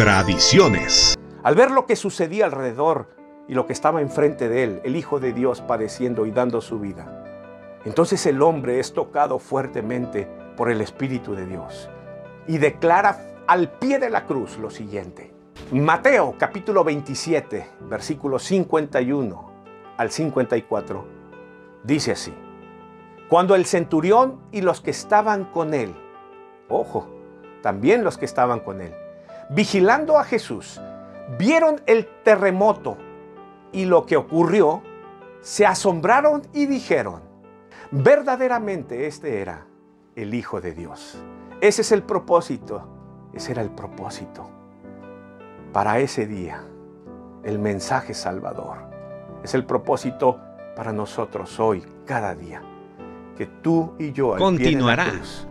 Tradiciones. Al ver lo que sucedía alrededor y lo que estaba enfrente de él, el Hijo de Dios padeciendo y dando su vida, entonces el hombre es tocado fuertemente por el Espíritu de Dios y declara al pie de la cruz lo siguiente. Mateo capítulo 27, versículos 51 al 54, dice así. Cuando el centurión y los que estaban con él, ojo, también los que estaban con él, vigilando a Jesús, vieron el terremoto y lo que ocurrió, se asombraron y dijeron, verdaderamente este era el Hijo de Dios. Ese es el propósito, ese era el propósito para ese día, el mensaje salvador. Es el propósito para nosotros hoy, cada día, que tú y yo al Continuará. Pie de la cruz,